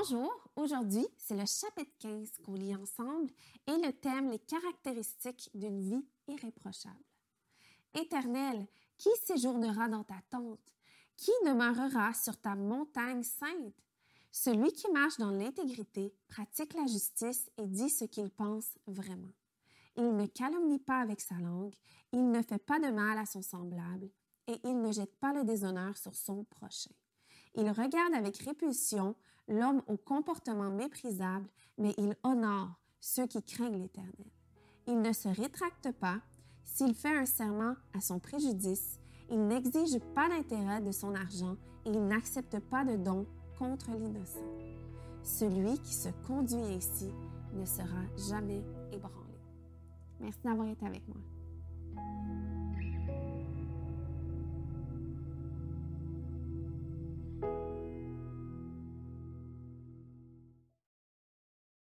Bonjour, aujourd'hui c'est le chapitre 15 qu'on lit ensemble et le thème les caractéristiques d'une vie irréprochable. Éternel, qui séjournera dans ta tente? Qui demeurera sur ta montagne sainte? Celui qui marche dans l'intégrité, pratique la justice et dit ce qu'il pense vraiment. Il ne calomnie pas avec sa langue, il ne fait pas de mal à son semblable et il ne jette pas le déshonneur sur son prochain. Il regarde avec répulsion l'homme au comportement méprisable, mais il honore ceux qui craignent l'Éternel. Il ne se rétracte pas. S'il fait un serment à son préjudice, il n'exige pas d'intérêt de son argent et il n'accepte pas de don contre l'innocent. Celui qui se conduit ainsi ne sera jamais ébranlé. Merci d'avoir été avec moi.